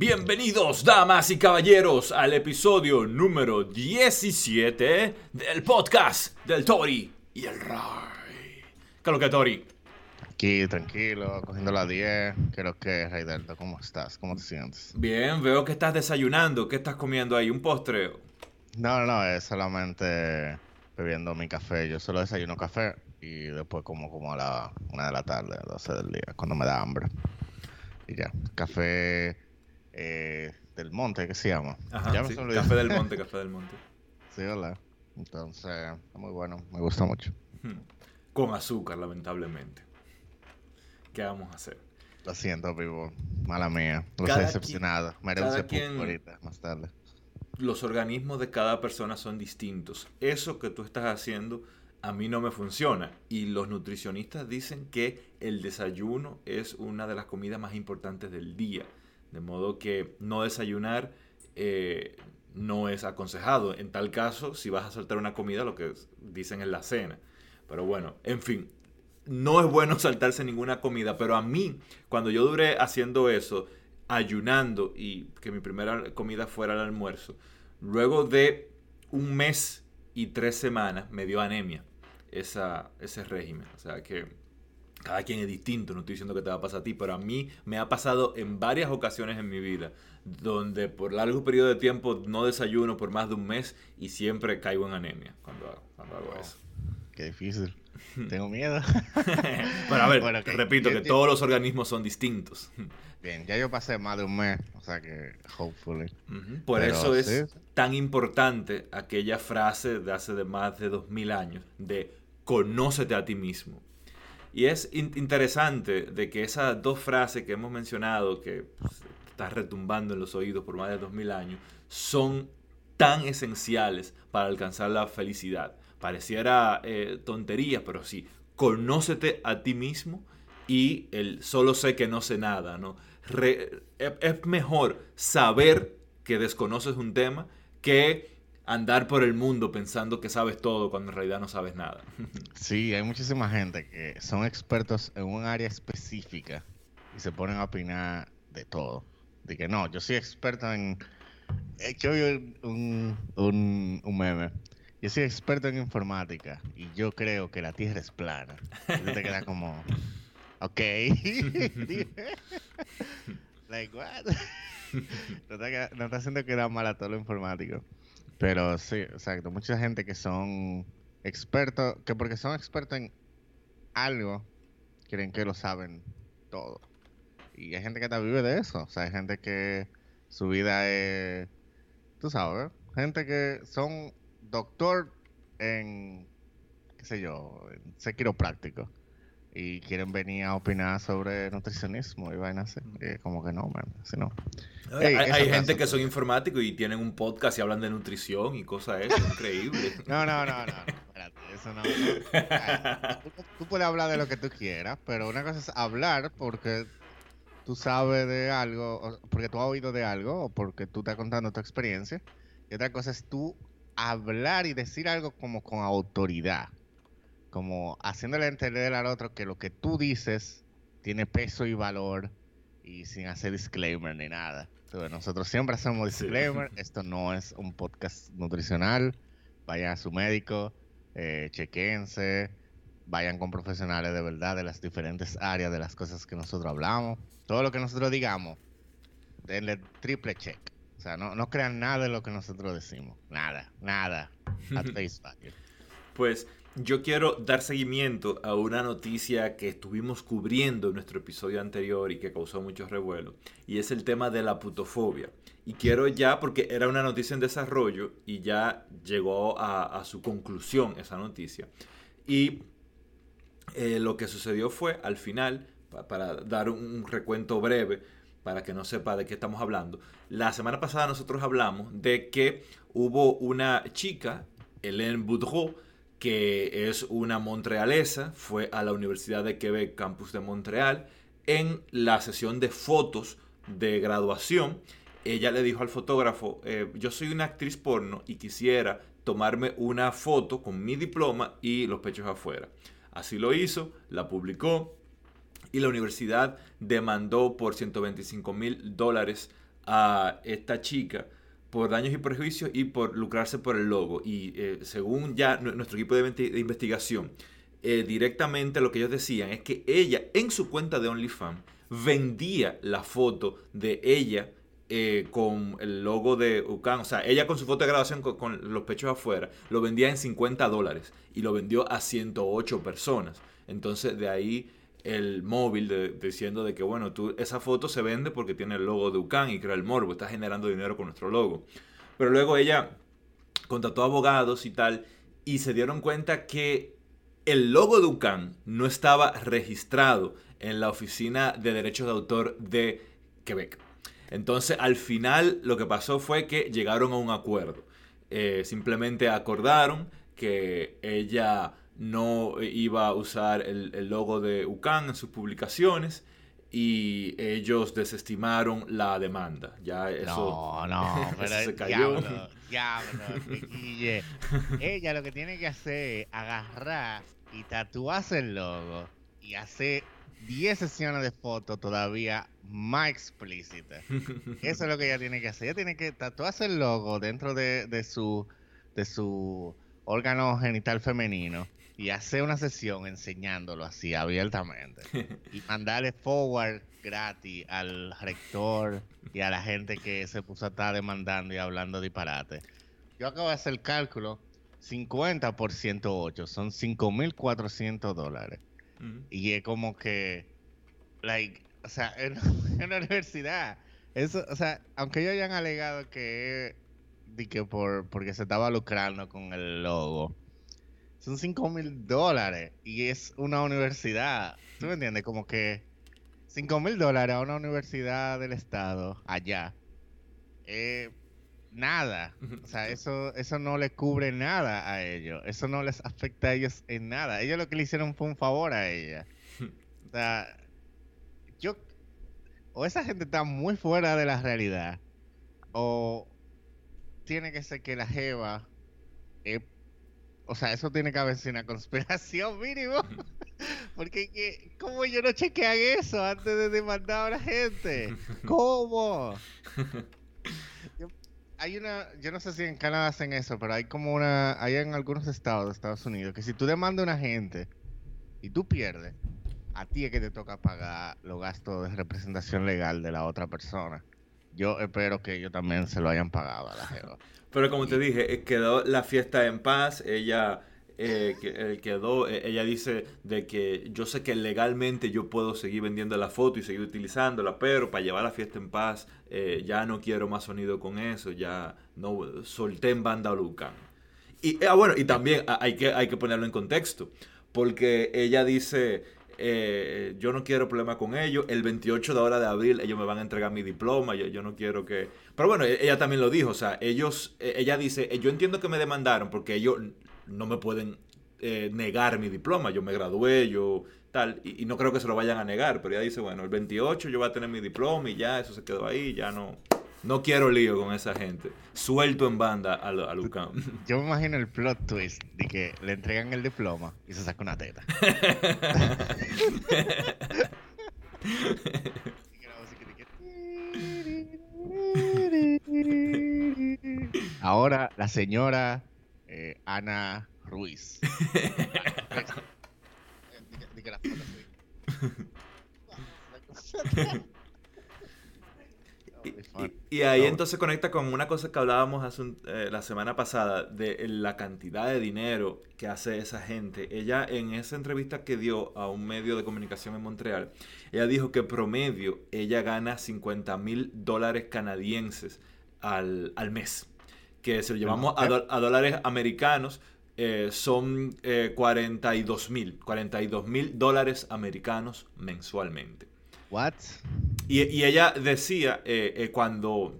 Bienvenidos, damas y caballeros, al episodio número 17 del podcast del Tori y el Ray. ¿Qué es lo que Tori? Aquí, tranquilo, cogiendo la 10. ¿Qué es lo que es, Raidelto? ¿Cómo estás? ¿Cómo te sientes? Bien, veo que estás desayunando. ¿Qué estás comiendo ahí? ¿Un postre? No, no, es solamente bebiendo mi café. Yo solo desayuno café y después como, como a la una de la tarde, a las 12 del día, cuando me da hambre. Y ya, café eh, del monte, ¿qué se llama? Ajá, ya me sí, se olvidó. Café del monte, café del monte. Sí, ¿verdad? Entonces, muy bueno, me gusta mucho. Hmm. Con azúcar, lamentablemente. ¿Qué vamos a hacer? Lo siento, vivo. Mala mía. Lo estoy decepcionado. Me haré un ahorita, más tarde. Los organismos de cada persona son distintos. Eso que tú estás haciendo a mí no me funciona. Y los nutricionistas dicen que el desayuno es una de las comidas más importantes del día. De modo que no desayunar eh, no es aconsejado. En tal caso, si vas a saltar una comida, lo que dicen es la cena. Pero bueno, en fin, no es bueno saltarse ninguna comida, pero a mí, cuando yo duré haciendo eso, ayunando y que mi primera comida fuera el almuerzo, luego de un mes y tres semanas me dio anemia esa, ese régimen. O sea que cada quien es distinto, no estoy diciendo que te va a pasar a ti, pero a mí me ha pasado en varias ocasiones en mi vida, donde por largo periodo de tiempo no desayuno por más de un mes y siempre caigo en anemia cuando hago, cuando hago eso. Qué difícil. Tengo miedo. Pero a ver, Bueno, que- repito que- que todos los organismos son distintos. Bien, ya yo pasé más de un mes, o sea que, hopefully. Ujú. Por Pero eso es sí. tan importante aquella frase de hace de más de dos mil años de conócete a ti mismo. Y es in- interesante de que esas dos frases que hemos mencionado, que pues, retumbando en los oídos por más de dos mil años, son tan esenciales para alcanzar la felicidad. Pareciera eh, tontería, pero sí, conócete a ti mismo y el solo sé que no sé nada, ¿no? Es mejor saber que desconoces un tema que andar por el mundo pensando que sabes todo cuando en realidad no sabes nada. Sí, hay muchísima gente que son expertos en un área específica y se ponen a opinar de todo. De que no, yo soy experto en... Es que hoy un, un, un meme. Yo soy experto en informática y yo creo que la Tierra es plana. Y tú te quedas como... Ok. like, what? no, está, no está haciendo quedar mal a todo lo informático. Pero sí, exacto. Mucha gente que son expertos, que porque son expertos en algo, creen que lo saben todo. Y hay gente que te vive de eso. O sea, hay gente que su vida es, tú sabes, gente que son doctor en, qué sé yo, en ser quiropráctico. Y quieren venir a opinar sobre nutricionismo y vainas así. Como que no, man, así no. hay gente que son informáticos y tienen un podcast y hablan de nutrición y cosas eso, increíble. No, no, no, no, no, espérate, eso no. Tú, tú puedes hablar de lo que tú quieras, pero una cosa es hablar porque tú sabes de algo, porque tú has oído de algo, o porque tú estás contando tu experiencia. Y otra cosa es tú hablar y decir algo como con autoridad, como haciéndole entender al otro que lo que tú dices tiene peso y valor y sin hacer disclaimer ni nada. Entonces, nosotros siempre hacemos Sí. disclaimer. Esto no es un podcast nutricional. Vayan a su médico, eh, chequense, vayan con profesionales de verdad de las diferentes áreas de las cosas que nosotros hablamos. Todo lo que nosotros digamos, denle triple check. O sea, no, no crean nada de lo que nosotros decimos. Nada, nada. At face value. Pues yo quiero dar seguimiento a una noticia que estuvimos cubriendo en nuestro episodio anterior y que causó mucho revuelo, y es el tema de la putofobia. Y quiero ya, porque era una noticia en desarrollo y ya llegó a, su conclusión esa noticia. Y eh, lo que sucedió fue, al final, pa- para dar un recuento breve, para que no sepa de qué estamos hablando, la semana pasada nosotros hablamos de que hubo una chica, Hélène Boudreau, que es una montrealesa, fue a la Universidad de Quebec, campus de Montreal, en la sesión de fotos de graduación. Ella le dijo al fotógrafo, eh, yo soy una actriz porno y quisiera tomarme una foto con mi diploma y los pechos afuera. Así lo hizo, la publicó y la universidad demandó por 125 mil dólares a esta chica por daños y perjuicios y por lucrarse por el logo. Y eh, según ya nuestro equipo de, investigación, eh, directamente lo que ellos decían es que ella en su cuenta de OnlyFans vendía la foto de ella eh, con el logo de UCAN, o sea, ella con su foto de grabación con, los pechos afuera, lo vendía en 50 dólares y lo vendió a 108 personas. Entonces de ahí el móvil diciendo de que, bueno, tú, esa foto se vende porque tiene el logo de UCAN y crea el morbo, está generando dinero con nuestro logo. Pero luego ella contrató abogados y tal y se dieron cuenta que el logo de UCAN no estaba registrado en la Oficina de Derechos de Autor de Quebec. Entonces, al final, lo que pasó fue que llegaron a un acuerdo. Eh, simplemente acordaron que ella no iba a usar el, logo de UCAN en sus publicaciones y ellos desestimaron la demanda. Ya eso, no, no, pero se cayó. Diablo, Ella lo que tiene que hacer es agarrar y tatuarse el logo y hacer 10 sesiones de fotos todavía más explícitas. Eso es lo que ella tiene que hacer. Ella tiene que tatuarse el logo dentro de, de su de su órgano genital femenino y hacer una sesión enseñándolo así abiertamente y mandarle forward gratis al rector y a la gente que se puso a estar demandando y hablando disparate. Yo acabo de hacer el cálculo, 50 por 108 son 5.400 dólares. Y es como que, like, o sea, en, una universidad, eso, o sea, aunque ellos hayan alegado que, de que por, porque se estaba lucrando con el logo, son 5 mil dólares y es una universidad. ¿Tú me entiendes? Como que 5 mil dólares a una universidad del estado allá. Eh, nada. O sea, eso, eso no le cubre nada a ellos. Eso no les afecta a ellos en nada. Ellos lo que le hicieron fue un favor a ella. O sea, yo... O esa gente está muy fuera de la realidad. O tiene que ser que la Jeva es o sea, eso tiene que haber sido una conspiración mínimo. Porque, ¿cómo yo no chequean eso antes de demandar a la gente? ¿Cómo? hay una, yo no sé si en Canadá hacen eso, pero hay como una, hay en algunos estados de Estados Unidos que si tú demandas a una gente y tú pierdes, a ti es que te toca pagar los gastos de representación legal de la otra persona. Yo espero que ellos también se lo hayan pagado a la gente. Pero como te dije, eh, quedó la fiesta en paz. Ella eh, eh, quedó, ella dice de que yo sé que legalmente yo puedo seguir vendiendo la foto y seguir utilizándola, pero para llevar la fiesta en paz ya no quiero más sonido con eso, ya no solté en banda Lucan. Y ah, bueno, y también hay que, hay que ponerlo en contexto, porque ella dice eh, yo no quiero problema con ellos. El 28 de ahora de abril ellos me van a entregar mi diploma. Yo, no quiero que... Pero bueno, e, ella también lo dijo. O sea, ellos, e, ella dice, eh, yo entiendo que me demandaron porque ellos no me pueden eh, negar mi diploma. Yo me gradué, yo tal. Y, y, no creo que se lo vayan a negar. Pero ella dice, bueno, el 28 yo voy a tener mi diploma y ya, eso se quedó ahí, ya no... No quiero lío con esa gente. Suelto en banda a, a Lucam. Yo me imagino el plot twist de que le entregan el diploma y se saca una teta. Ahora la señora eh, Ana Ruiz. Y, ahí entonces conecta con una cosa que hablábamos hace eh, la semana pasada de la cantidad de dinero que hace esa gente. Ella en esa entrevista que dio a un medio de comunicación en Montreal, ella dijo que promedio ella gana 50 mil dólares canadienses al, mes. Que si lo llevamos a, dólares americanos, eh, son 42 eh, mil, 42 mil dólares americanos mensualmente. What? Y, ella decía eh, eh, cuando,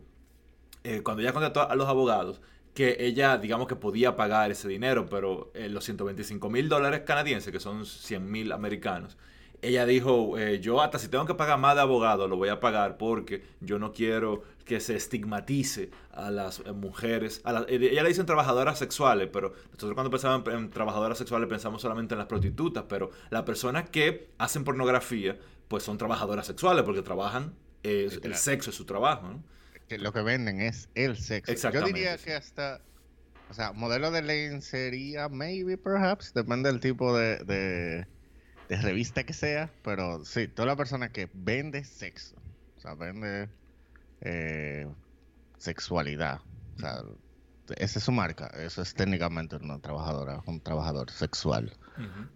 eh, cuando ella contrató a los abogados que ella, digamos que podía pagar ese dinero, pero los 125 mil dólares canadienses, que son 100 mil americanos, ella dijo, yo hasta si tengo que pagar más de abogado, lo voy a pagar porque yo no quiero que se estigmatice a las mujeres. A ella le dicen trabajadoras sexuales, pero nosotros cuando pensamos en trabajadoras sexuales pensamos solamente en las prostitutas, pero las personas que hacen pornografía pues son trabajadoras sexuales porque trabajan, el sexo es su trabajo. ¿no? que lo que venden es el sexo. Yo Exactamente, diría sí. que hasta, o sea, modelo de lencería, maybe, perhaps, depende del tipo de, de, de revista que sea, pero sí, toda la persona que vende sexo, o sea, vende eh, sexualidad, o sea, esa es su marca, eso es técnicamente una trabajadora, un trabajador sexual,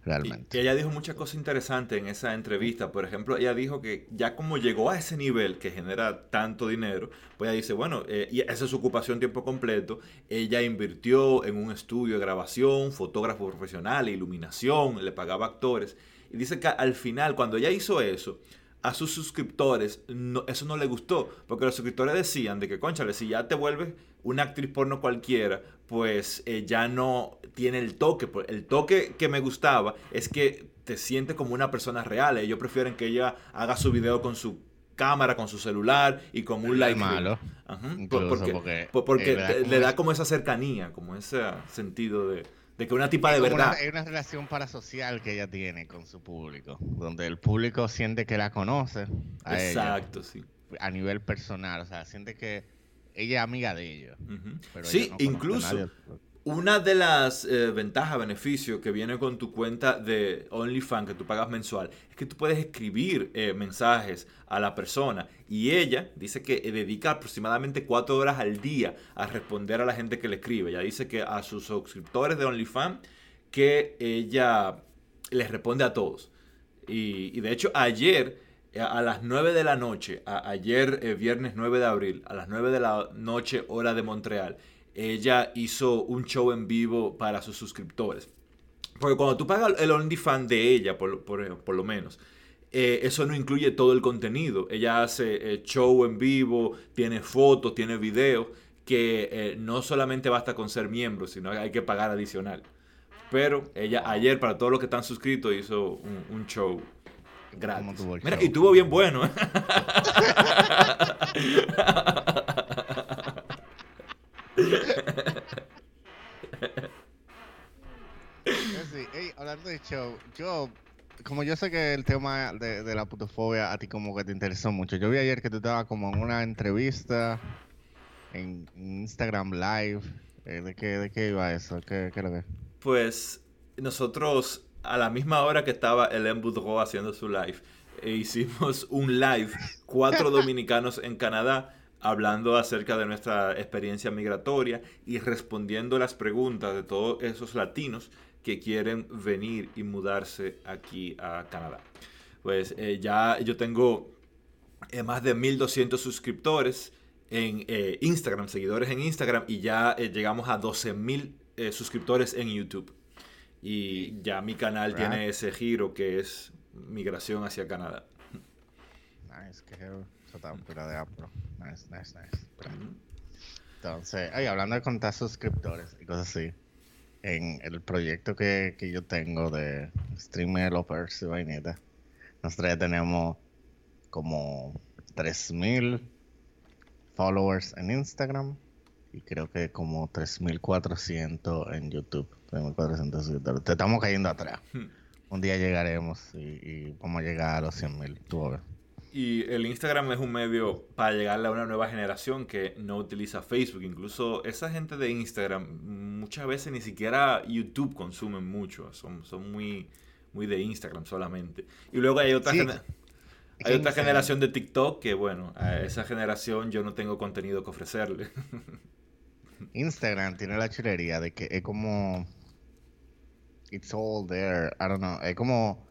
Realmente. Y, y ella dijo muchas cosas interesantes en esa entrevista. Por ejemplo, ella dijo que ya como llegó a ese nivel que genera tanto dinero, pues ella dice, bueno, eh, y esa es su ocupación tiempo completo. Ella invirtió en un estudio de grabación, fotógrafo profesional, iluminación, le pagaba actores. Y dice que al final, cuando ella hizo eso, a sus suscriptores no- eso no le gustó, porque los suscriptores decían de que, conchale, si ya te vuelves una actriz porno cualquiera, pues eh, ya no tiene el toque. Pues, El toque que me gustaba es que te sientes como una persona real. Ellos prefieren que ella haga su video con su cámara, con su celular y con un Es like. malo, Ajá, porque, porque, por- porque eh, le da te- como le da ese- como esa cercanía, como ese sentido de, de que una tipa de Es verdad. Una, hay una relación parasocial que ella tiene con su público, donde el público siente que la conoce a ella Exacto, sí. a nivel personal, o sea, siente que ella es amiga de ellos. Pero Sí, no incluso una de las eh, ventajas, beneficios que viene con tu cuenta de OnlyFans que tú pagas mensual es que tú puedes escribir eh, mensajes a la persona y ella dice que eh, dedica aproximadamente cuatro horas al día a responder a la gente que le escribe. Ella dice que a sus suscriptores de OnlyFans que ella les responde a todos. Y, y de hecho ayer a las 9 de la noche, ayer eh, viernes 9 de abril, a las 9 de la noche hora de Montreal, ella hizo un show en vivo para sus suscriptores. Porque cuando tú pagas el OnlyFans de ella, por, por- por lo menos, eh, eso no incluye todo el contenido. Ella hace eh, show en vivo, tiene fotos, tiene videos, que eh, no solamente basta con ser miembro, sino hay que pagar adicional. Pero ella ayer, para todos los que están suscritos, hizo un, un show gratis. tuvo el Mira, show? y tuvo bien bueno. ¿eh? Eh, sí, hablando de show, yo, como yo sé que el tema de, de la putofobia a ti como que te interesó mucho, yo vi ayer que tú estabas como en una entrevista en Instagram Live, eh, ¿de, qué, ¿de qué iba eso? ¿Qué, qué era que? Pues nosotros, a la misma hora que estaba Ellen Boudreau haciendo su live, e hicimos un live, cuatro dominicanos en Canadá, hablando acerca de nuestra experiencia migratoria y respondiendo las preguntas de todos esos latinos que quieren venir y mudarse aquí a Canadá. Pues eh, ya yo tengo eh, más de 1200 suscriptores en eh, Instagram, seguidores en Instagram, y ya llegamos a 12000 eh, suscriptores en YouTube. Y ya mi canal Right. tiene ese giro que es migración hacia Canadá. Nice, que heavy. Eso está pura de apro. Nice, nice, nice. Entonces, ay, hablando de contar suscriptores y cosas así, en el proyecto que, que yo tengo de Streamer Lovers y vainita, nosotros ya tenemos como 3000 followers en Instagram y creo que como 3400 en YouTube. 3400 suscriptores. Te estamos cayendo atrás. Hmm. Un día llegaremos y, y vamos a llegar a los 100.000. Tú. Y el Instagram es un medio para llegarle a una nueva generación que no utiliza Facebook. Incluso esa gente de Instagram muchas veces ni siquiera YouTube consumen mucho. Son, son muy, muy de Instagram solamente. Y luego hay otra, Sí, hay otra generación de TikTok que, bueno, a esa generación yo no tengo contenido que ofrecerle. Instagram tiene la chulería de que es como. It's all there. I don't know. Es como.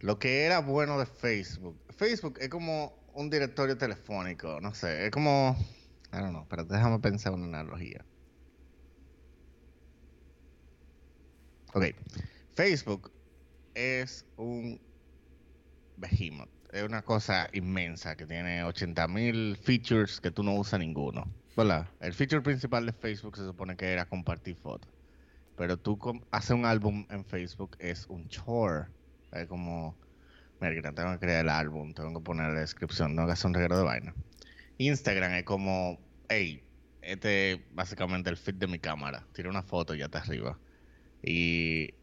Lo que era bueno de Facebook. Facebook es como un directorio telefónico. No sé. Es como. I don't know. Pero déjame pensar una analogía. Ok. Facebook es un behemoth. Es una cosa inmensa que tiene 80.000 features que tú no usas ninguno. ¿Verdad? El feature principal de Facebook se supone que era compartir fotos. Pero tú hacer un álbum en Facebook es un chore. Es como, mira, tengo que crear el álbum, tengo que poner la descripción, tengo que un regalo de vaina. Instagram es como, hey, este es básicamente el feed de mi cámara. Tira una foto y ya está arriba. Y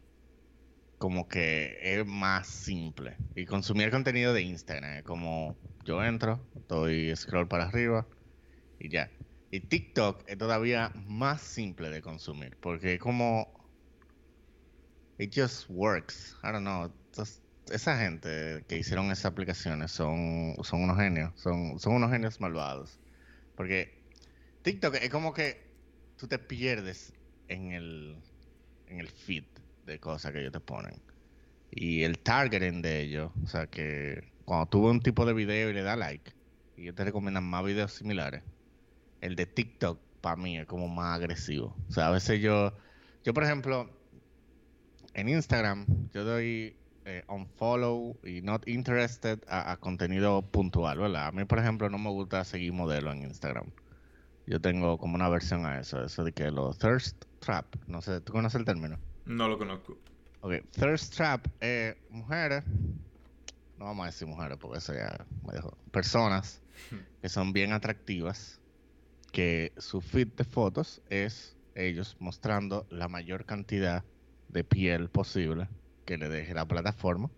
como que es más simple. Y consumir contenido de Instagram, como yo entro, doy scroll para arriba y ya. Y TikTok es todavía más simple de consumir, porque como it just works. I don't know. esa gente que hicieron esas aplicaciones son, unos genios, son, son unos genios malvados. Porque TikTok es como que tú te pierdes en el, en el feed de cosas que ellos te ponen. Y el targeting de ellos, o sea que cuando tú ves un tipo de video y le das like, y ellos te recomiendan más videos similares, el de TikTok para mí es como más agresivo. O sea, a veces yo, yo por ejemplo, en Instagram, yo doy eh, unfollow y not interested a, contenido puntual, ¿verdad? A mí, por ejemplo, no me gusta seguir modelos en Instagram. Yo tengo como una versión a eso, eso de que los thirst trap, no sé, ¿tú conoces el término? No lo conozco. Ok, thirst trap, eh, mujeres, no vamos a decir mujeres porque eso ya me dejó, personas que son bien atractivas, que su feed de fotos es ellos mostrando la mayor cantidad de piel posible que le deje la plataforma.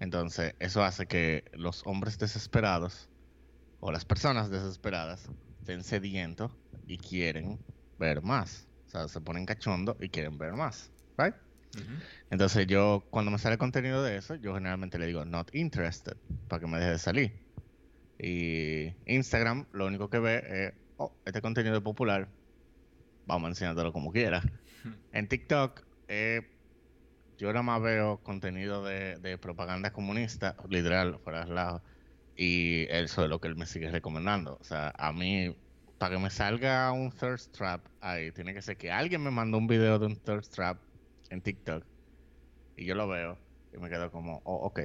Entonces, eso hace que los hombres desesperados o las personas desesperadas estén sedientos y quieren ver más. O sea, se ponen cachondo y quieren ver más. Right? Entonces yo, cuando me sale contenido de eso, yo generalmente le digo not interested para que me deje de salir. Y Instagram lo único que ve es, oh, este contenido es popular, vamos a enseñártelo como quiera. En TikTok, eh, yo nada más veo contenido de, propaganda comunista, literal, fuera de lado, y eso es lo que él me sigue recomendando. O sea, a mí, para que me salga un thirst trap ahí, tiene que ser que alguien me mandó un video de un thirst trap en TikTok y yo lo veo y me quedo como, oh, ok.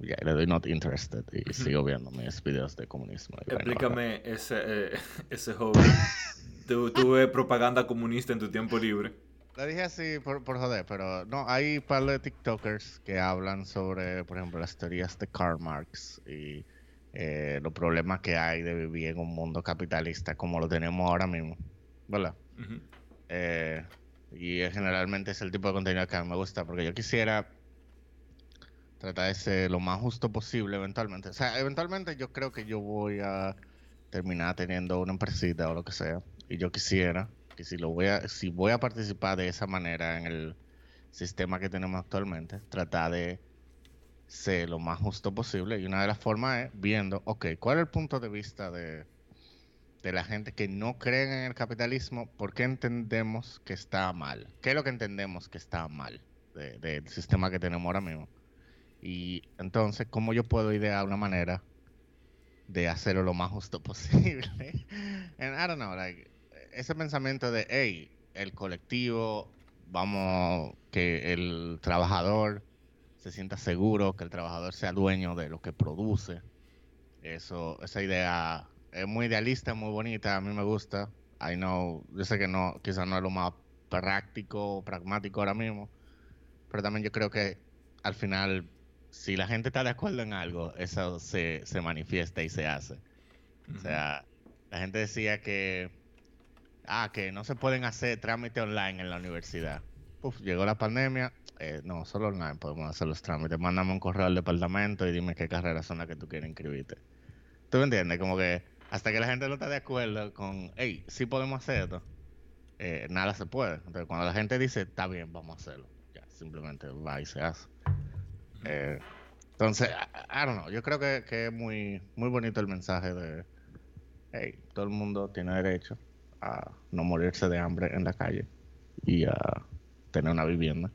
Ya, le doy not interested y sigo viendo mis videos de comunismo. Explícame ese, eh, ese hobby. ¿Tú, ¿Tú, ves propaganda comunista en tu tiempo libre? Lo dije así por, por joder, pero no, hay un par de TikTokers que hablan sobre, por ejemplo, las teorías de Karl Marx y eh, los problemas que hay de vivir en un mundo capitalista como lo tenemos ahora mismo. ¿Verdad? eh, y generalmente es el tipo de contenido que a mí me gusta, porque yo quisiera tratar de ser lo más justo posible eventualmente. O sea, eventualmente yo creo que yo voy a terminar teniendo una empresita o lo que sea. Y yo quisiera que si lo voy a, si voy a participar de esa manera en el sistema que tenemos actualmente, tratar de ser lo más justo posible. Y una de las formas es viendo, ok, ¿cuál es el punto de vista de de la gente que no cree en el capitalismo, ¿por qué entendemos que está mal? ¿Qué es lo que entendemos que está mal del sistema que tenemos ahora mismo? Y entonces, ¿cómo yo puedo idear una manera de hacerlo lo más justo posible? I don't know, ese pensamiento de, hey, el colectivo, vamos, que el trabajador se sienta seguro, que el trabajador sea dueño de lo que produce. Eso, esa idea es muy idealista, muy bonita, a mí me gusta. I know, yo sé que no, quizás no es lo más práctico, pragmático ahora mismo, pero también yo creo que al final, si la gente está de acuerdo en algo, eso se, se manifiesta y se hace. O sea, la gente decía que, ah, que no se pueden hacer trámites online en la universidad. Uf, llegó la pandemia, eh, no, solo online podemos hacer los trámites. Mándame un correo al departamento y dime qué carreras son las que tú quieres inscribirte. ¿Tú me entiendes? Como que hasta que la gente no está de acuerdo con, hey, sí podemos hacer esto, eh, nada se puede. Entonces, cuando la gente dice, está bien, vamos a hacerlo, ya, simplemente va y se hace. Eh, entonces, I, yo creo que, es muy, muy bonito el mensaje de, hey, todo el mundo tiene derecho a no morirse de hambre en la calle y a tener una vivienda.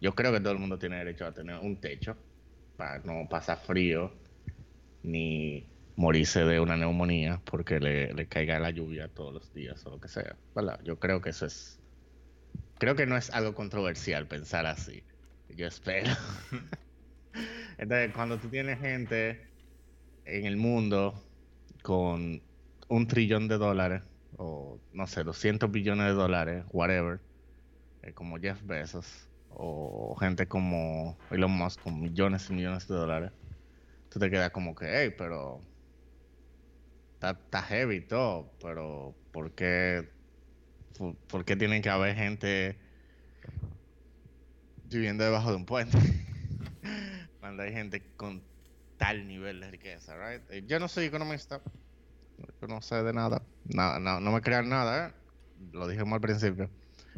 Yo creo que todo el mundo tiene derecho a tener un techo para no pasar frío ni morirse de una neumonía porque le, caiga la lluvia todos los días o lo que sea. Yo creo que eso es... Creo que no es algo controversial pensar así. Yo espero. Entonces, cuando tú tienes gente en el mundo con un trillón de dólares, o no sé, 200 billones de dólares, whatever, eh, como Jeff Bezos, o gente como Elon Musk con millones y millones de dólares, tú te quedas como que, hey, pero está, heavy todo, pero ¿por qué, ¿por qué tienen que haber gente viviendo debajo de un puente. Cuando hay gente con tal nivel de riqueza, right? Eh, Yo no soy economista. Yo no sé de nada. No, no, no me crean nada, ¿eh? Lo dijimos al principio.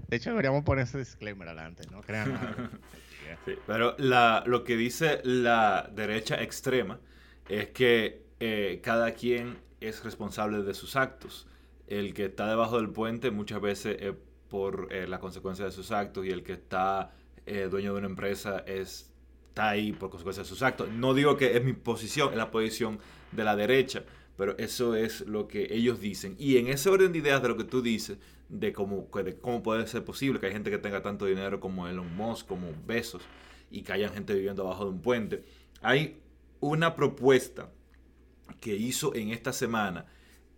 De hecho, deberíamos poner ese disclaimer adelante. No crean nada. Sí, pero la, lo que dice la derecha extrema es que eh, cada quien es responsable de sus actos. El que está debajo del puente muchas veces es por eh, la consecuencia de sus actos y el que está eh, dueño de una empresa es, está ahí por consecuencia de sus actos. No digo que es mi posición, es la posición de la derecha, pero eso es lo que ellos dicen. Y en ese orden de ideas de lo que tú dices, de cómo, cómo puede ser posible que hay gente que tenga tanto dinero como Elon Musk, como Besos, y que haya gente viviendo abajo de un puente, hay una propuesta que hizo en esta semana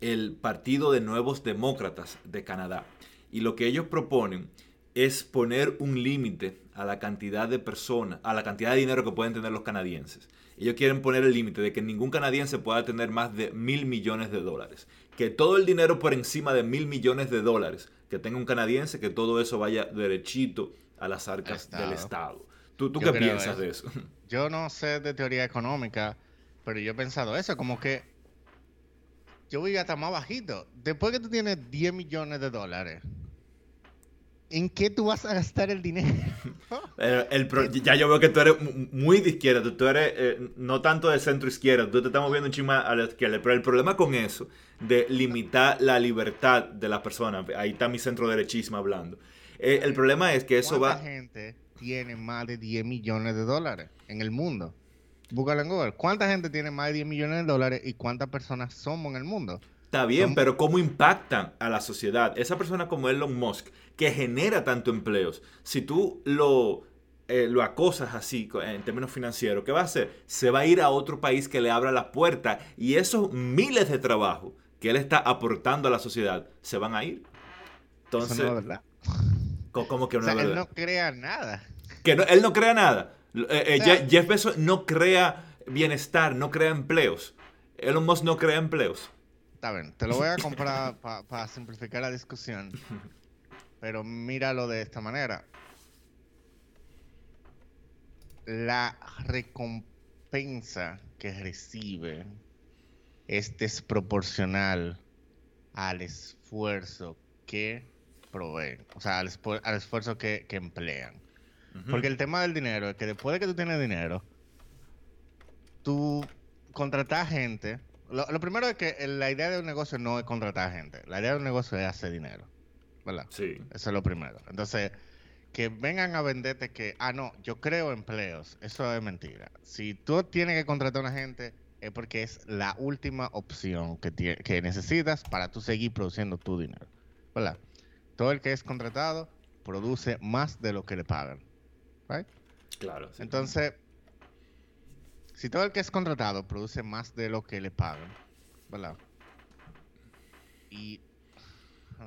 el Partido de Nuevos Demócratas de Canadá. Y lo que ellos proponen es poner un límite a la cantidad de personas, a la cantidad de dinero que pueden tener los canadienses. Ellos quieren poner el límite de que ningún canadiense pueda tener más de mil millones de dólares. Que todo el dinero por encima de mil millones de dólares que tenga un canadiense, que todo eso vaya derechito a las arcas Estado. del Estado. ¿Tú, qué piensas eso. de eso? Yo no sé de teoría económica, pero yo he pensado eso, como que yo voy hasta más bajito. Después que tú tienes 10 millones de dólares, ¿en qué tú vas a gastar el dinero? El pro- ya yo veo que tú eres mu- muy de izquierda, tú, tú eres eh, no tanto de centro izquierda, tú te estás moviendo un chisme a la izquierda, pero el problema con eso, de limitar la libertad de las personas, ahí está mi centro derechismo hablando, Eh, el problema es que eso ¿Cuánta va... gente tiene más de 10 millones de dólares en el mundo? Búscalo en Google. ¿Cuánta gente tiene más de 10 millones de dólares y cuántas personas somos en el mundo? Está bien, pero ¿cómo impactan a la sociedad? Esa persona como Elon Musk, que genera tanto empleos, si tú lo, eh, lo acosas así en términos financieros, ¿qué va a hacer? Se va a ir a otro país que le abra la puerta y esos miles de trabajos que él está aportando a la sociedad se van a ir. Entonces, Eso no es verdad. ¿cómo que O no sea, es él verdad? no crea nada. Que no- él no crea nada. Eh, eh, O sea- Je- Jeff Bezos no crea bienestar, no crea empleos. Elon Musk no crea empleos. Está bien, te lo voy a comprar para simplificar la discusión. Pero míralo de esta manera. La recompensa que recibe es desproporcional al esfuerzo que proveen. O sea, al, esfu- al esfuerzo que, que emplean. Porque el tema del dinero es que después de que tú tienes dinero, tú contratas gente. Lo, lo primero es que el- la idea de un negocio no es contratar gente. La idea de un negocio es hacer dinero. ¿Verdad? Sí. Eso es lo primero. Entonces, que vengan a venderte que, ah, no, yo creo empleos. Eso es mentira. Si tú tienes que contratar a una gente, es porque es la última opción que, que necesitas para tú seguir produciendo tu dinero. ¿Verdad? Todo el que es contratado produce más de lo que le pagan. ¿Right? Claro. sí. Entonces, si todo el que es contratado produce más de lo que le pagan, ¿verdad? Y,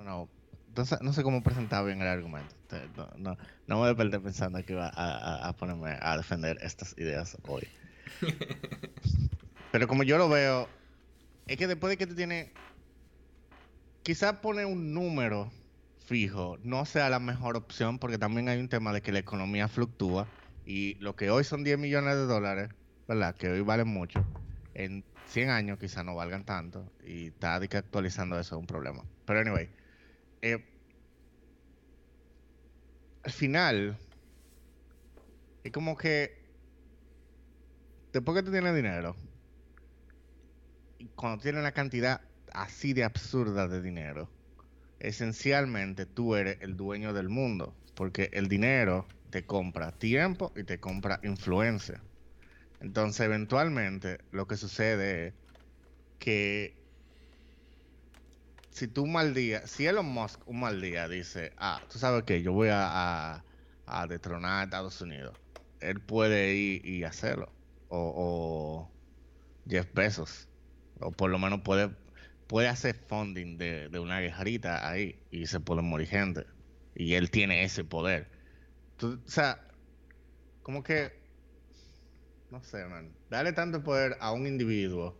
no no sé cómo presentar bien el argumento. No, me voy a perder pensando que iba a ponerme a defender estas ideas hoy. Pero como yo lo veo, es que después de que tú tienes, quizás poner un número fijo no sea la mejor opción porque también hay un tema de que la economía fluctúa y lo que hoy son 10 millones de dólares, ¿verdad? Que hoy valen mucho, en 100 años quizás no valgan tanto y está actualizando eso es un problema. Pero anyway, eh, al final, es como que después que tú tienes dinero, y cuando tienes una cantidad así de absurda de dinero, esencialmente tú eres el dueño del mundo, porque el dinero te compra tiempo y te compra influencia. Entonces, eventualmente, lo que sucede es que si tú un mal día, si Elon Musk un mal día dice, ah, tú sabes que yo voy a, a, a detronar a Estados Unidos, él puede ir y hacerlo. O, o Jeff Bezos, o por lo menos puede puede hacer funding de, una guerrita ahí y se puede morir gente. Y él tiene ese poder. O sea, como que, no sé, man. Darle tanto poder a un individuo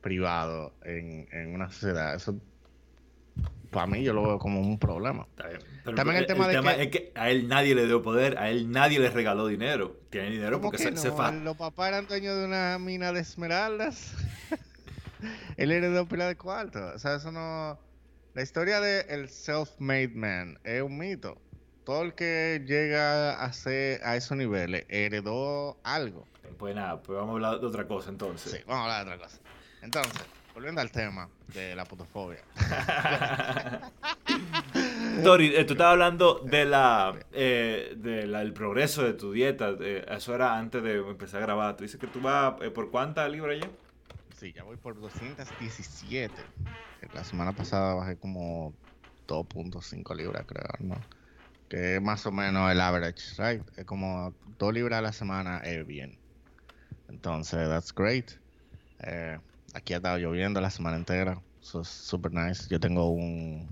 privado en, en una sociedad, eso para mí yo lo veo como un problema. También el, tema, de que... es que a él nadie le dio poder, a él nadie le regaló dinero. Tiene dinero porque se, no? fa... Los papás eran dueños de una mina de esmeraldas. él heredó pila de cuarto. O sea, eso no... La historia del el self-made man es un mito. Todo el que llega a, ser, a esos niveles heredó algo. Pues nada, pues vamos a hablar de otra cosa entonces. Sí, vamos a hablar de otra cosa. Entonces, volviendo al tema de la putofobia. Tori, eh, tú estabas hablando de la, eh, del progreso de tu dieta. eso era antes de empezar a grabar. Tú dices que tú vas eh, por cuántas libras ya? Sí, ya voy por 217. La semana pasada bajé como 2.5 libras, creo, ¿no? Que es más o menos el average, right? Es como 2 libras a la semana es bien. Entonces, that's great. Eh, Aquí ha estado lloviendo la semana entera. Eso es super nice. Yo tengo un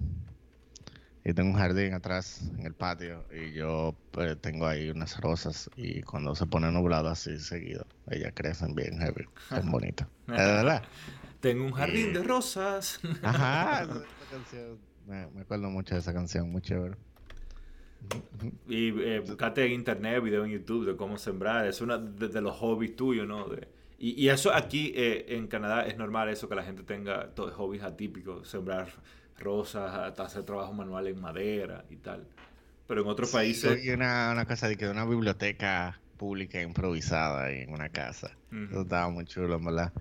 yo tengo un jardín atrás en el patio y yo pues, tengo ahí unas rosas y cuando se pone nublado así seguido, ellas crecen bien heavy, bien bonitas. ¿Es verdad? Tengo un jardín de rosas. Ajá, me, acuerdo mucho de esa canción, muy chévere. Y eh, buscate en internet, video en YouTube de cómo sembrar. Es uno de, de, los hobbies tuyos, ¿no? De, y, eso aquí eh, en Canadá es normal eso, que la gente tenga todos hobbies atípicos, sembrar rosas, hacer trabajo manual en madera y tal. Pero en otros países... Y una, una cosa de que una biblioteca pública improvisada en una casa. Eso estaba muy chulo, ¿verdad?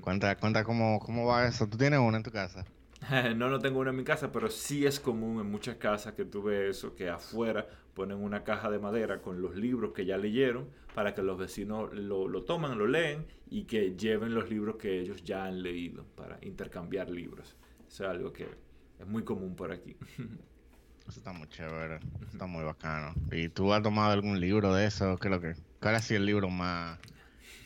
Cuenta, cuenta cómo, cómo va eso. ¿Tú tienes una en tu casa? no, no tengo una en mi casa, pero sí es común en muchas casas que tú ves eso, que afuera ponen una caja de madera con los libros que ya leyeron para que los vecinos lo, lo toman, lo leen y que lleven los libros que ellos ya han leído para intercambiar libros. Eso es algo que es muy común por aquí. Eso está muy chévere, está muy bacano. ¿Y tú has tomado algún libro de eso? ¿Qué es lo que? ¿Cuál ha sido el libro más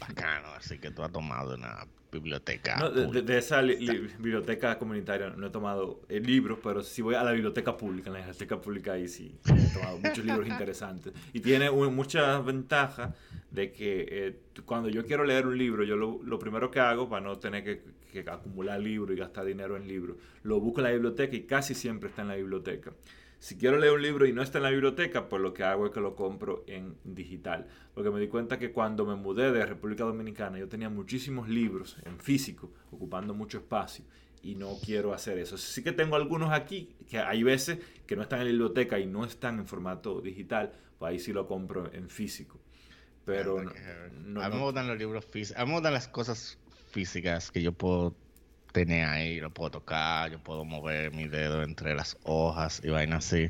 bacano así que tú has tomado una biblioteca. de, esa biblioteca comunitaria no he tomado el libro, pero si voy a la biblioteca pública, en la biblioteca pública ahí sí he tomado muchos libros interesantes. Y tiene muchas ventajas de que eh, cuando yo quiero leer un libro, yo lo, primero que hago, para no tener que, que acumular libros y gastar dinero en libros, lo busco en la biblioteca y casi siempre está en la biblioteca. Si quiero leer un libro y no está en la biblioteca, pues lo que hago es que lo compro en digital. Porque me di cuenta que cuando me mudé de República Dominicana yo tenía muchísimos libros en físico, ocupando mucho espacio. Y no quiero hacer eso. Sí que tengo algunos aquí, que hay veces que no están en la biblioteca y no están en formato digital, pues ahí sí lo compro en físico. Pero no, a mí me gustan los libros físicos. A mí me gustan las cosas físicas que yo puedo tener ahí, lo puedo tocar, yo puedo mover mi dedo entre las hojas y vainas así.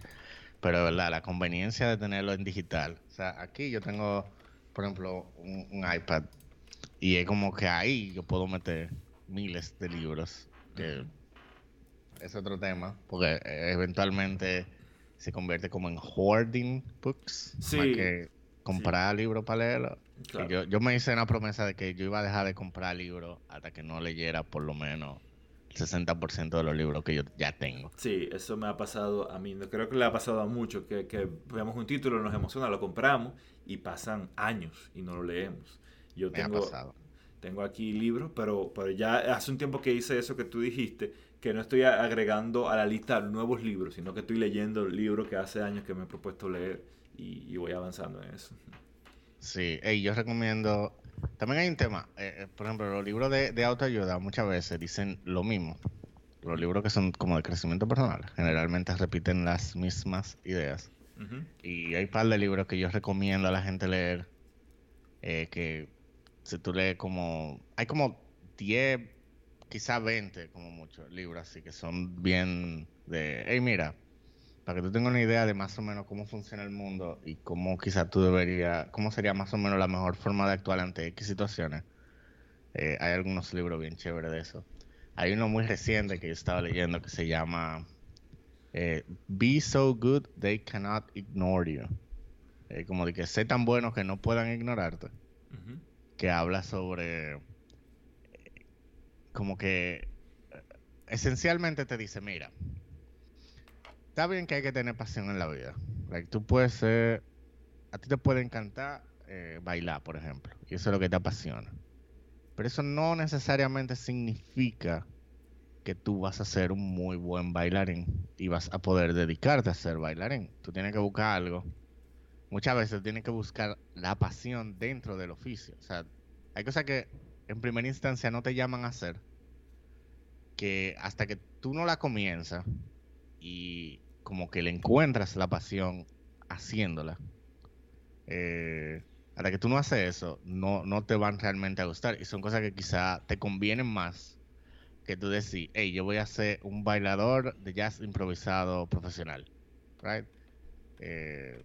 Pero de verdad, la conveniencia de tenerlo en digital. O sea, aquí yo tengo, por ejemplo, un, iPad y es como que ahí yo puedo meter miles de libros. Que es otro tema, porque eventualmente se convierte como en hoarding books. Sí. que comprar libros para leerlo. Yo, yo me hice una promesa de que yo iba a dejar de comprar libros hasta que no leyera por lo menos el 60% de los libros que yo ya tengo. Sí, eso me ha pasado a mí. Creo que le ha pasado a muchos, que, que vemos un título, nos emociona, lo compramos y pasan años y no lo leemos. Yo tengo, tengo aquí libros, pero, pero ya hace un tiempo que hice eso que tú dijiste, que no estoy agregando a la lista nuevos libros, sino que estoy leyendo libros que hace años que me he propuesto leer y, y voy avanzando en eso. Sí, y yo recomiendo. También hay un tema. Eh, eh, por ejemplo, los libros de, autoayuda muchas veces dicen lo mismo. Los libros que son como de crecimiento personal generalmente repiten las mismas ideas. Y hay un par de libros que yo recomiendo a la gente leer. Eh, que si tú lees como. Hay como 10, quizá 20, como muchos libros así que son bien de. Hey, mira, para que tú tengas una idea de más o menos cómo funciona el mundo y cómo quizás tú deberías, cómo sería más o menos la mejor forma de actuar ante X situaciones. Eh, hay algunos libros bien chéveres de eso. Hay uno muy reciente que yo estaba leyendo que se llama eh, Be So Good They Cannot Ignore You. Eh, como de que sé tan bueno que no puedan ignorarte. Que habla sobre como que esencialmente te dice, mira, está bien que hay que tener pasión en la vida. tú puedes ser, a ti te puede encantar eh, bailar, por ejemplo, y eso es lo que te apasiona. Pero eso no necesariamente significa que tú vas a ser un muy buen bailarín y vas a poder dedicarte a ser bailarín. Tú tienes que buscar algo. Muchas veces tienes que buscar la pasión dentro del oficio. O sea, hay cosas que en primera instancia no te llaman a hacer, que hasta que tú no la comienzas y como que le encuentras la pasión haciéndola, eh, hasta que tú no haces eso, no, no te van realmente a gustar. Y son cosas que quizá te convienen más que tú decís, hey, yo voy a ser un bailador de jazz improvisado profesional. Right? Eh,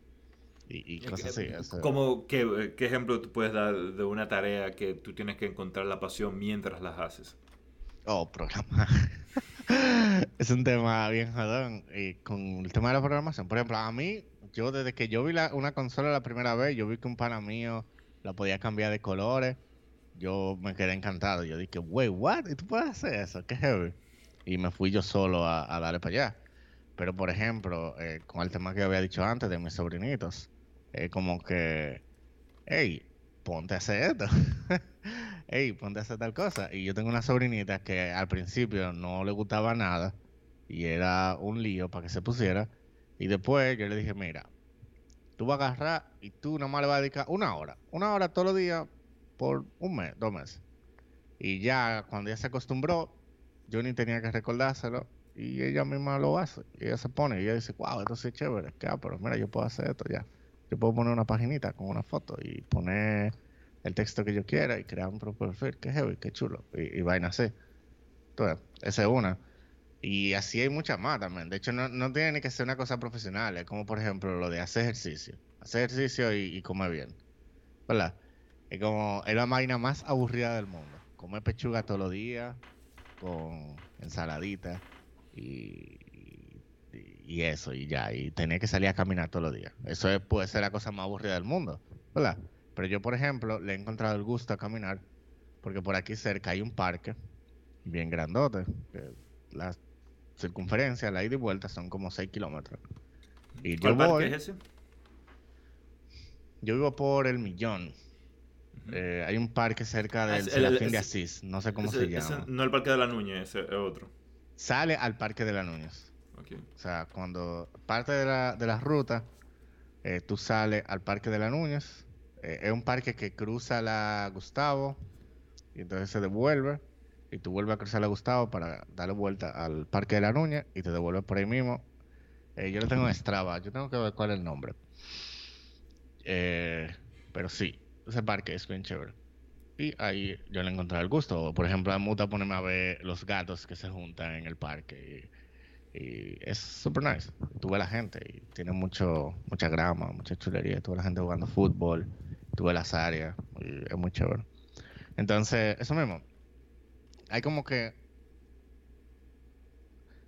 y, cosas así. Como, ¿qué, ¿Qué ejemplo tú puedes dar de una tarea que tú tienes que encontrar la pasión mientras las haces? Oh, programar. es un tema bien jodón. Y con el tema de la programación, por ejemplo, a mí, yo desde que yo vi la, una consola la primera vez, yo vi que un pana mío la podía cambiar de colores. Yo me quedé encantado. Yo dije, wey, what? ¿Y tú puedes hacer eso? Qué heavy. Y me fui yo solo a, darle para allá. Pero, por ejemplo, eh, con el tema que había dicho antes de mis sobrinitos, es como que, hey, ponte a hacer esto. hey, ponte a hacer tal cosa. Y yo tengo una sobrinita que al principio no le gustaba nada y era un lío para que se pusiera. Y después yo le dije, mira, tú vas a agarrar y tú nomás le vas a dedicar una hora. Una hora todos los días por un mes, dos meses. Y ya cuando ella se acostumbró, yo ni tenía que recordárselo. Y ella misma lo hace. Y ella se pone y ella dice, wow, esto sí es chévere. Que, ah, pero mira, yo puedo hacer esto ya. Yo puedo poner una paginita con una foto y poner el texto que yo quiera y crear un propio perfil. Qué heavy, qué chulo. Y, y vaina así. Entonces, esa es una. Y así hay muchas más también. De hecho, no, no, tiene ni que ser una cosa profesional. Es como, por ejemplo, lo de hacer ejercicio. Hacer ejercicio y, comer bien. ¿Verdad? Es como, es la máquina más aburrida del mundo. Comer pechuga todos los días, con ensaladita y, y eso, y ya, y tener que salir a caminar todos los días. Eso puede ser la cosa más aburrida del mundo, ¿verdad? Pero yo, por ejemplo, le he encontrado el gusto a caminar, porque por aquí cerca hay un parque bien grandote. la circunferencia, la ida y vuelta son como 6 kilómetros. Y yo voy, es ese? Yo vivo por el millón. Eh, hay un parque cerca del ah, de Asís, no sé cómo se llama. no el Parque de la Núñez, es otro. Sale al Parque de la Núñez. O sea, cuando parte de la, de la ruta, eh, tú sales al Parque de la Núñez. Eh, es un parque que cruza la Gustavo y entonces se devuelve. Y tú vuelves a cruzar la Gustavo para darle vuelta al Parque de la Núñez y te devuelves por ahí mismo. Eh, yo lo tengo en Strava, yo tengo que ver cuál es el nombre. pero sí, ese parque es bien chévere. Y ahí yo le encontré el gusto. Por ejemplo, a Muta ponerme a ver los gatos que se juntan en el parque. Y, es super nice. Tuve la gente y tiene mucho, mucha grama, mucha chulería. Tuve la gente jugando fútbol, tuve las áreas es muy chévere. Entonces, eso mismo. Hay como que.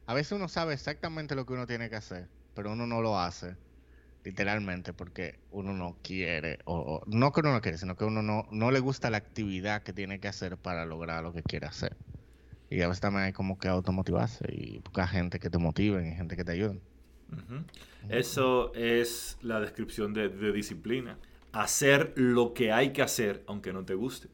A veces uno sabe exactamente lo que uno tiene que hacer, pero uno no lo hace, literalmente, porque uno no quiere, o, no que uno no quiere, sino que uno no, no le gusta la actividad que tiene que hacer para lograr lo que quiere hacer. Y a veces también hay como que automotivarse y buscar gente que te motive y gente que te ayude. Eso es la descripción de, disciplina. Hacer lo que hay que hacer aunque no te guste.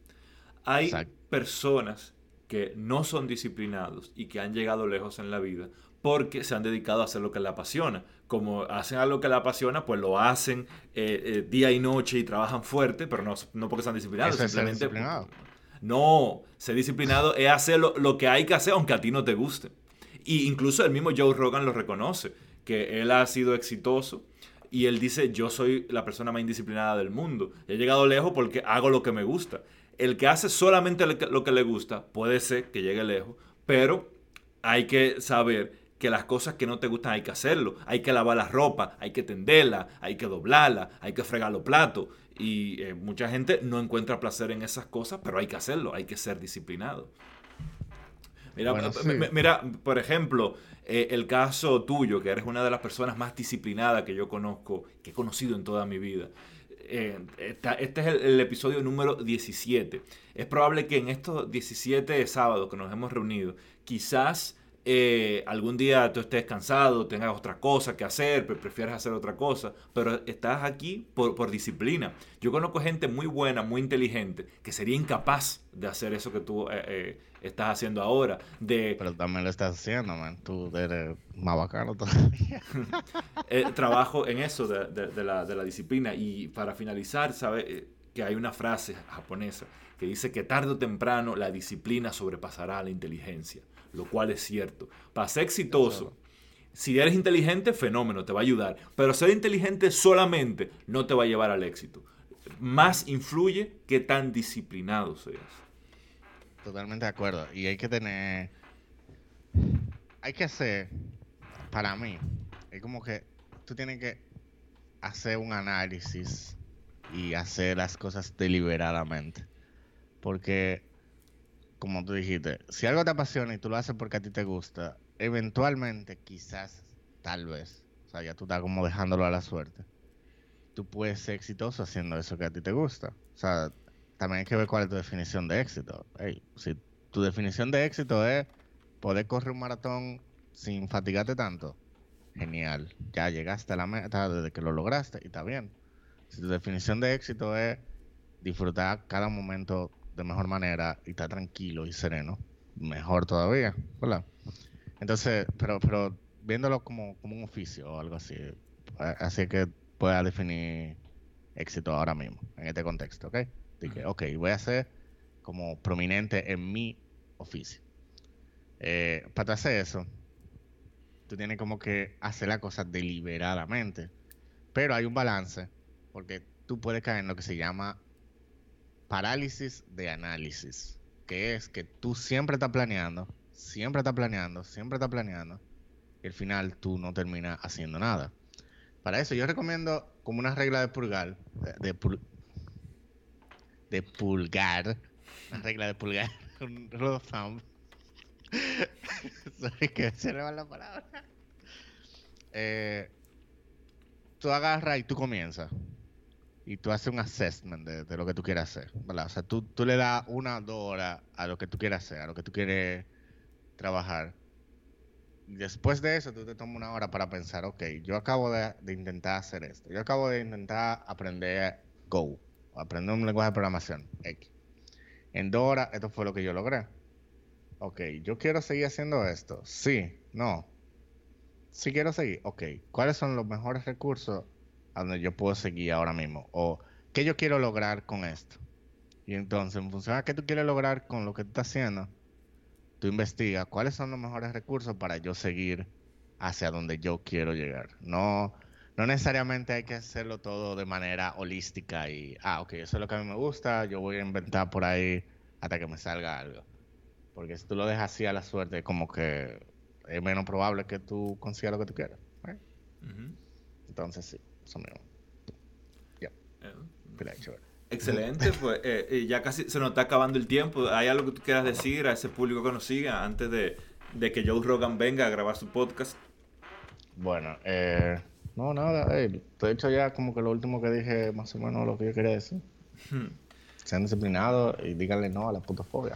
Hay personas que no son disciplinados y que han llegado lejos en la vida porque se han dedicado a hacer lo que les apasiona. Como hacen algo que les apasiona, pues lo hacen eh, eh, día y noche y trabajan fuerte, pero no, no porque sean disciplinados, simplemente no, ser disciplinado es hacer lo, que hay que hacer aunque a ti no te guste. Y incluso el mismo Joe Rogan lo reconoce, que él ha sido exitoso y él dice, yo soy la persona más indisciplinada del mundo. He llegado lejos porque hago lo que me gusta. El que hace solamente lo que le gusta puede ser que llegue lejos, pero hay que saber que las cosas que no te gustan hay que hacerlo. Hay que lavar la ropa, hay que tenderla, hay que doblarla, hay que fregar los platos. Y eh, mucha gente no encuentra placer en esas cosas, pero hay que hacerlo, hay que ser disciplinado. Mira, por ejemplo, eh, el caso tuyo, que eres una de las personas más disciplinadas que yo conozco, que he conocido en toda mi vida. Eh, este es el, episodio número 17. Es probable que en estos 17 sábados que nos hemos reunido, quizás eh, algún día tú estés cansado, tengas otra cosa que hacer, prefieres hacer otra cosa, pero estás aquí por, disciplina. Yo conozco gente muy buena, muy inteligente, que sería incapaz de hacer eso que tú eh, eh, estás haciendo ahora. De, pero también lo estás haciendo, man. Tú eres más bacano todavía. trabajo en eso de, la, de la disciplina. Y para finalizar, ¿sabes? que hay una frase japonesa que dice que tarde o temprano la disciplina sobrepasará a la inteligencia lo cual es cierto. Para ser exitoso, si eres inteligente, fenómeno, te va a ayudar. Pero ser inteligente solamente no te va a llevar al éxito. Más influye que tan disciplinado seas. Totalmente de acuerdo. Y hay que tener. Hay que hacer, para mí, es como que tú tienes que hacer un análisis y hacer las cosas deliberadamente. Porque como tú dijiste, si algo te apasiona y tú lo haces porque a ti te gusta, eventualmente, quizás, tal vez, o sea, ya tú estás como dejándolo a la suerte, tú puedes ser exitoso haciendo eso que a ti te gusta. O sea, también hay que ver cuál es tu definición de éxito. si tu definición de éxito es poder correr un maratón sin fatigarte tanto, genial. Ya llegaste a la meta desde que lo lograste y está bien. Si tu definición de éxito es disfrutar cada momento de mejor manera y está tranquilo y sereno, mejor todavía, ¿verdad? Entonces, pero, pero viéndolo como, como un oficio o algo así, así que pueda definir éxito ahora mismo, en este contexto, ¿ok? Dije, ok, voy a ser como prominente en mi oficio. Eh, para hacer eso, tú tienes como que hacer la cosa deliberadamente, pero hay un balance, porque tú puedes caer en lo que se llama parálisis de análisis, que es que tú siempre estás planeando, siempre estás planeando, siempre estás planeando, y al final tú no terminas haciendo nada. Para eso yo recomiendo como una regla de pulgar, de, de pulgar, una regla de pulgar, un rule of thumb. Sorry que se le va la palabra. Eh, tú agarras y tú comienzas y tú haces un assessment de, lo que tú quieres hacer. O sea, tú, tú le das una o dos horas a lo que tú quieres hacer, a lo que tú quieres trabajar. Y después de eso, tú te tomas una hora para pensar, ok, yo acabo de, intentar hacer esto. Yo acabo de intentar aprender Go, aprender un lenguaje de programación, X. En dos horas, esto fue lo que yo logré. Ok, yo quiero seguir haciendo esto. Sí, no. Si quiero seguir, ok. ¿Cuáles son los mejores recursos a donde yo puedo seguir ahora mismo. O qué yo quiero lograr con esto. Y entonces, en función a qué tú quieres lograr con lo que tú estás haciendo, tú investigas cuáles son los mejores recursos para yo seguir hacia donde yo quiero llegar. No, no necesariamente hay que hacerlo todo de manera holística y, ah, ok, eso es lo que a mí me gusta, yo voy a inventar por ahí hasta que me salga algo. Porque si tú lo dejas así a la suerte, como que es menos probable que tú consigas lo que tú quieras. ¿eh? Entonces, sí. Excelente, pues eh, eh, ya casi se nos está acabando el tiempo. ¿Hay algo que tú quieras decir a ese público que nos siga antes de, que Joe Rogan venga a grabar su podcast? Bueno, eh, no, nada. de hecho, ya como que lo último que dije, más o menos lo que yo quería decir. Hmm. Sean disciplinados y díganle no a la putofobia.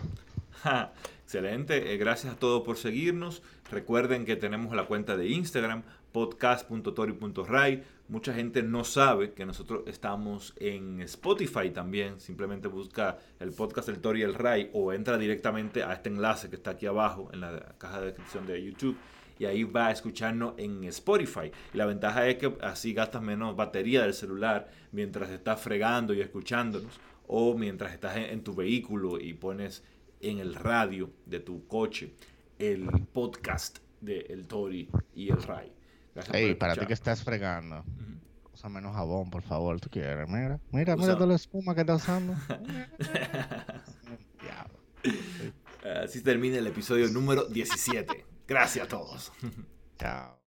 Excelente, gracias a todos por seguirnos. Recuerden que tenemos la cuenta de Instagram, podcast.tori.ray. Mucha gente no sabe que nosotros estamos en Spotify también. Simplemente busca el podcast del Tori y el Ray o entra directamente a este enlace que está aquí abajo en la caja de descripción de YouTube y ahí va a escucharnos en Spotify. La ventaja es que así gastas menos batería del celular mientras estás fregando y escuchándonos o mientras estás en, tu vehículo y pones en el radio de tu coche el podcast de El Tori y el Ray. Ey, para ti que estás fregando, usa menos jabón, por favor, tú quieres. Mira, mira, mira toda la espuma que está usando. Así termina el episodio número 17. Gracias a todos. Chao.